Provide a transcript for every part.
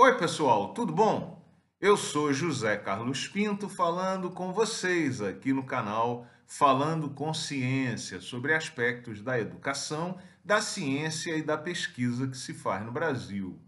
Oi, pessoal, tudo bom? Eu sou José Carlos Pinto falando com vocês aqui no canal Falando com Ciência sobre aspectos da educação, da ciência e da pesquisa que se faz no Brasil.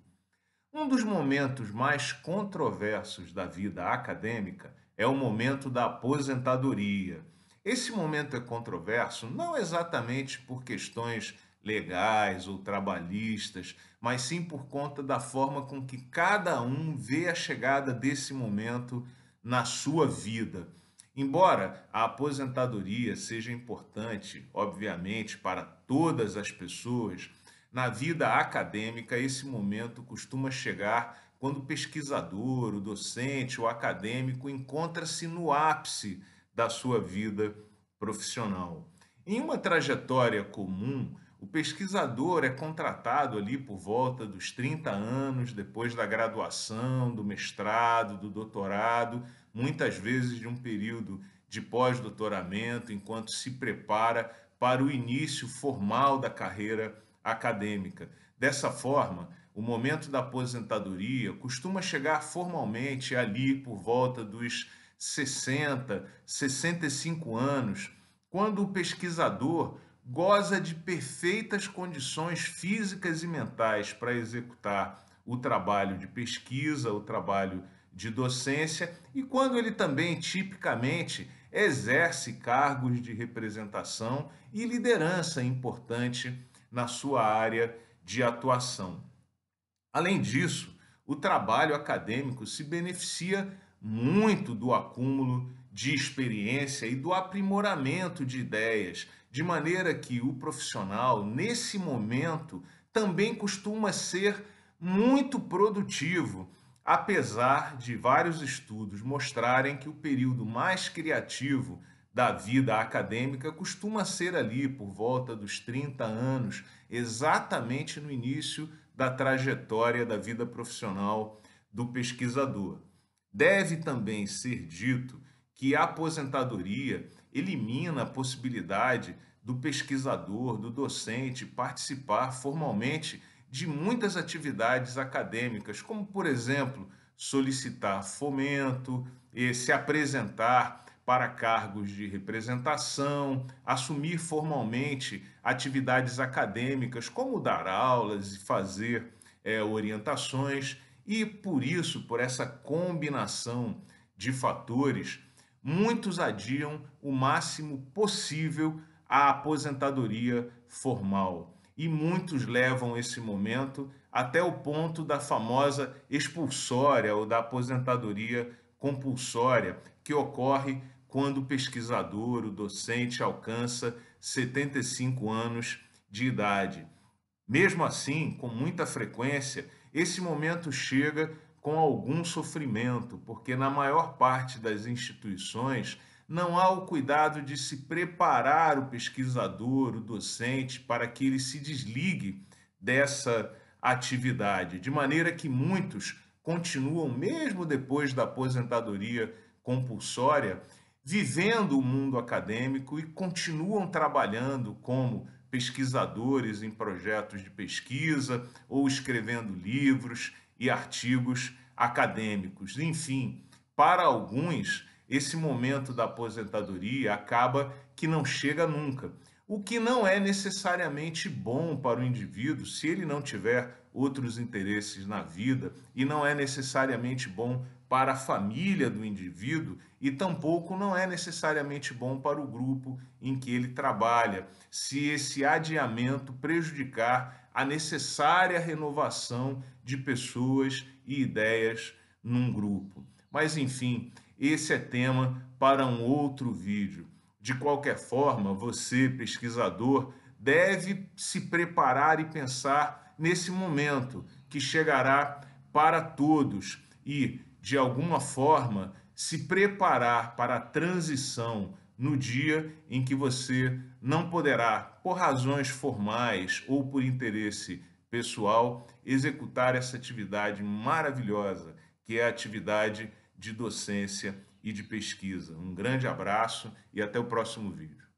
Um dos momentos mais controversos da vida acadêmica é o momento da aposentadoria. Esse momento é controverso não exatamente por questões legais ou trabalhistas, mas sim por conta da forma com que cada um vê a chegada desse momento na sua vida. Embora a aposentadoria seja importante, obviamente, para todas as pessoas, na vida acadêmica esse momento costuma chegar quando o pesquisador, o docente, o acadêmico encontra-se no ápice da sua vida profissional. Em uma trajetória comum, o pesquisador é contratado ali por volta dos 30 anos, depois da graduação, do mestrado, do doutorado, muitas vezes de um período de pós-doutoramento, enquanto se prepara para o início formal da carreira acadêmica. Dessa forma, o momento da aposentadoria costuma chegar formalmente ali por volta dos 60, 65 anos, quando o pesquisador goza de perfeitas condições físicas e mentais para executar o trabalho de pesquisa, o trabalho de docência e quando ele também tipicamente exerce cargos de representação e liderança importante na sua área de atuação. Além disso, o trabalho acadêmico se beneficia muito do acúmulo de experiência e do aprimoramento de ideias de maneira que o profissional, nesse momento, também costuma ser muito produtivo, apesar de vários estudos mostrarem que o período mais criativo da vida acadêmica costuma ser ali por volta dos 30 anos, exatamente no início da trajetória da vida profissional do pesquisador. Deve também ser dito que a aposentadoria elimina a possibilidade do pesquisador, do docente participar formalmente de muitas atividades acadêmicas, como, por exemplo, solicitar fomento, se apresentar para cargos de representação, assumir formalmente atividades acadêmicas, como dar aulas e fazer é, orientações, e por isso, por essa combinação de fatores, muitos adiam o máximo possível a aposentadoria formal. E muitos levam esse momento até o ponto da famosa expulsória ou da aposentadoria compulsória, que ocorre quando o pesquisador, o docente, alcança 75 anos de idade. Mesmo assim, com muita frequência, esse momento chega com algum sofrimento, porque na maior parte das instituições não há o cuidado de se preparar o pesquisador, o docente, para que ele se desligue dessa atividade, de maneira que muitos continuam, mesmo depois da aposentadoria compulsória, vivendo o mundo acadêmico e continuam trabalhando como pesquisadores em projetos de pesquisa ou escrevendo livros e artigos acadêmicos. Enfim, para alguns, esse momento da aposentadoria acaba que não chega nunca, o que não é necessariamente bom para o indivíduo se ele não tiver outros interesses na vida e não é necessariamente bom para a família do indivíduo e tampouco não é necessariamente bom para o grupo em que ele trabalha, se esse adiamento prejudicar a necessária renovação de pessoas e ideias num grupo. Mas enfim, esse é tema para um outro vídeo. De qualquer forma, você, pesquisador, deve se preparar e pensar nesse momento que chegará para todos e, de alguma forma, se preparar para a transição no dia em que você não poderá, por razões formais ou por interesse pessoal, executar essa atividade maravilhosa, que é a atividade de docência e de pesquisa. Um grande abraço e até o próximo vídeo.